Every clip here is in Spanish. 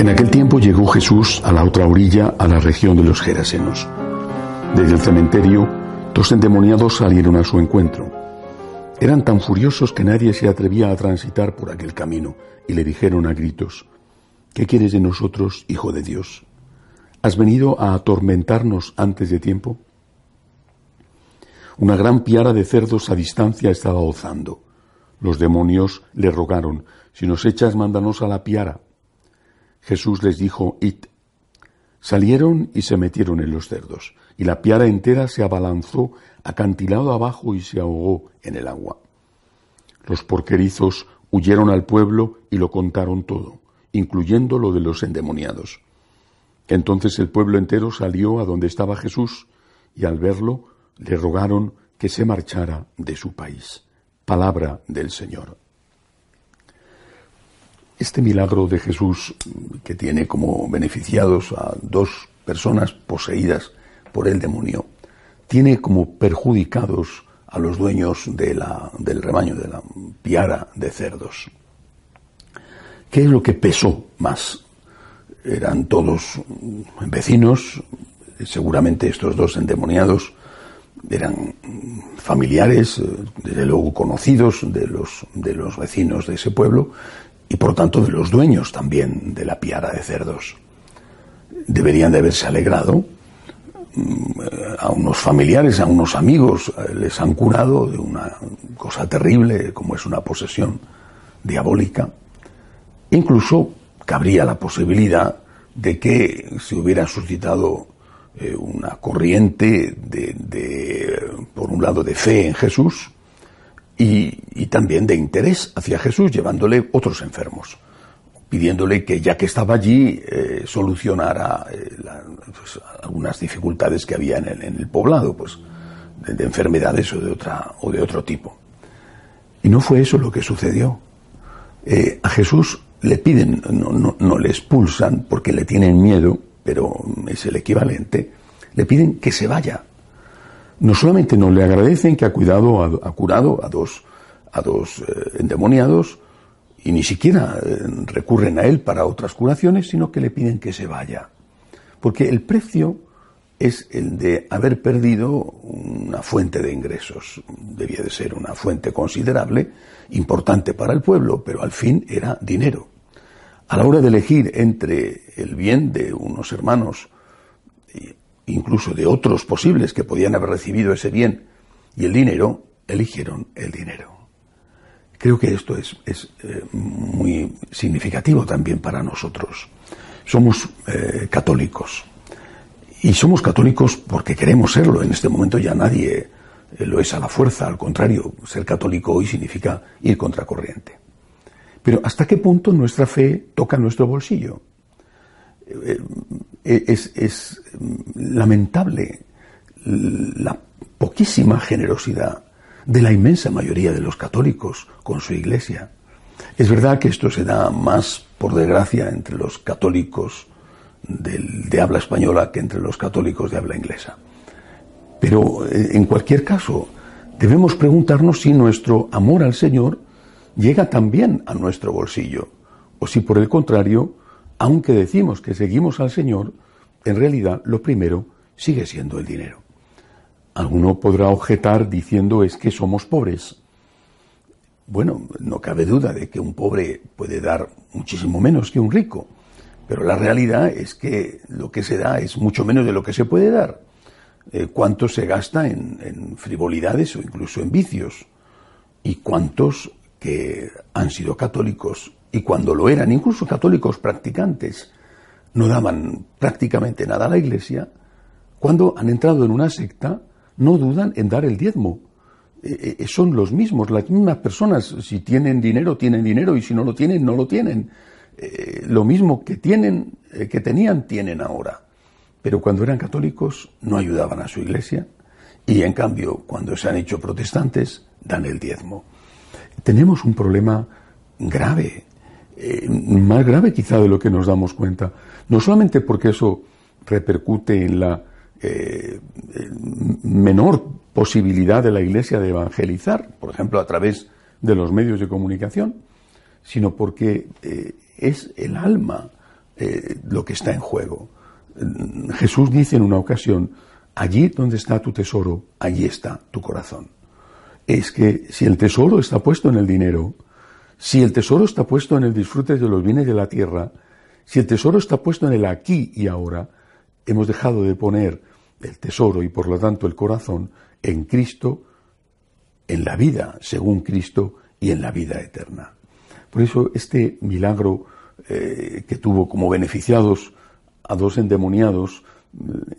En aquel tiempo llegó Jesús a la otra orilla, a la región de los Gerasenos. Desde el cementerio, dos endemoniados salieron a su encuentro. Eran tan furiosos que nadie se atrevía a transitar por aquel camino y le dijeron a gritos, ¿Qué quieres de nosotros, Hijo de Dios? ¿Has venido a atormentarnos antes de tiempo? Una gran piara de cerdos a distancia estaba ozando. Los demonios le rogaron, si nos echas, mándanos a la piara. Jesús les dijo, id. Salieron y se metieron en los cerdos, y la piara entera se abalanzó acantilado abajo y se ahogó en el agua. Los porquerizos huyeron al pueblo y lo contaron todo, incluyendo lo de los endemoniados. Entonces el pueblo entero salió a donde estaba Jesús, y al verlo le rogaron que se marchara de su país. Palabra del Señor. Este milagro de Jesús, que tiene como beneficiados a dos personas poseídas por el demonio, tiene como perjudicados a los dueños del rebaño, de la piara de cerdos. ¿Qué es lo que pesó más? Eran todos vecinos, seguramente estos dos endemoniados eran familiares, desde luego conocidos de los, de los vecinos de ese pueblo y por tanto de los dueños también de la piara de cerdos. Deberían de haberse alegrado. Mm, a unos familiares, a unos amigos eh, les han curado de una cosa terrible como es una posesión diabólica. Incluso cabría la posibilidad de que se hubiera suscitado eh, una corriente de, por un lado, de fe en Jesús y, también de interés hacia Jesús, llevándole otros enfermos, pidiéndole que ya que estaba allí eh, solucionara eh, pues, algunas dificultades que había en el, poblado, pues de, enfermedades o de otra o de otro tipo. Y no fue eso lo que sucedió. a Jesús le piden, no, no le expulsan porque le tienen miedo, pero es el equivalente, le piden que se vaya. No solamente no le agradecen que ha, cuidado, ha, curado a dos, a dos eh, endemoniados, y ni siquiera eh, recurren a él para otras curaciones, sino que le piden que se vaya. Porque el precio es el de haber perdido una fuente de ingresos. Debía de ser una fuente considerable, importante para el pueblo, pero al fin era dinero. A la hora de elegir entre el bien de unos hermanos, incluso de otros posibles que podían haber recibido ese bien, y el dinero, eligieron el dinero. Creo que esto es, eh, muy significativo también para nosotros. Somos eh, católicos. Y somos católicos porque queremos serlo. En este momento ya nadie eh, lo es a la fuerza. Al contrario, ser católico hoy significa ir contracorriente. Pero ¿hasta qué punto nuestra fe toca nuestro bolsillo? Eh, es, lamentable la poquísima generosidad de la inmensa mayoría de los católicos con su iglesia. Es verdad que esto se da más, por desgracia, entre los católicos de habla española que entre los católicos de habla inglesa. Pero eh, en cualquier caso, debemos preguntarnos si nuestro amor al Señor llega también a nuestro bolsillo, o si por el contrario, aunque decimos que seguimos al Señor, en realidad lo primero sigue siendo el dinero. Alguno podrá objetar diciendo es que somos pobres. Bueno, no cabe duda de que un pobre puede dar muchísimo menos que un rico, pero la realidad es que lo que se da es mucho menos de lo que se puede dar. Eh, ¿Cuánto se gasta en, en frivolidades o incluso en vicios? ¿Y cuántos que han sido católicos y cuando lo eran, incluso católicos practicantes, no daban prácticamente nada a la iglesia, cuando han entrado en una secta, no dudan en dar el diezmo. Eh, eh, son los mismos, las mismas personas. Si tienen dinero, tienen dinero, y si no lo tienen, no lo tienen. Eh, lo mismo que tienen, que tenían, tienen ahora. Pero cuando eran católicos, no ayudaban a su iglesia, y en cambio, cuando se han hecho protestantes, dan el diezmo tenemos un problema grave, eh, más grave quizá de lo que nos damos cuenta. No solamente porque eso repercute en la eh, menor posibilidad de la Iglesia de evangelizar, por ejemplo, a través de los medios de comunicación, sino porque eh, es el alma lo que está en juego. Jesús dice en una ocasión, allí donde está tu tesoro, allí está tu corazón. Es que si el tesoro está puesto en el dinero, si el tesoro está puesto en el disfrute de los bienes de la tierra, si el tesoro está puesto en el aquí y ahora, hemos dejado de poner el tesoro y por lo tanto el corazón en Cristo, en la vida según Cristo y en la vida eterna. Por eso este milagro eh, que tuvo como beneficiados a dos endemoniados,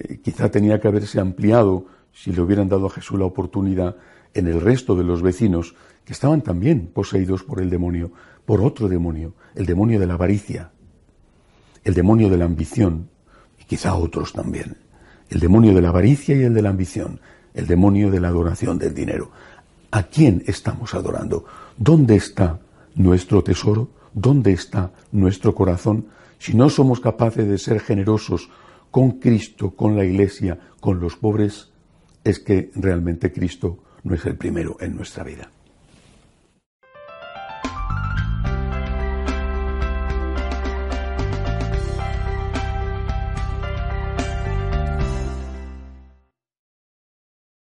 eh, quizá tenía que haberse ampliado si le hubieran dado a Jesús la oportunidad en el resto de los vecinos que estaban también poseídos por el demonio, por otro demonio, el demonio de la avaricia, el demonio de la ambición, y quizá otros también, el demonio de la avaricia y el de la ambición, el demonio de la adoración del dinero. ¿A quién estamos adorando? ¿Dónde está nuestro tesoro? ¿Dónde está nuestro corazón? Si no somos capaces de ser generosos con Cristo, con la Iglesia, con los pobres, es que realmente Cristo no es el primero en nuestra vida.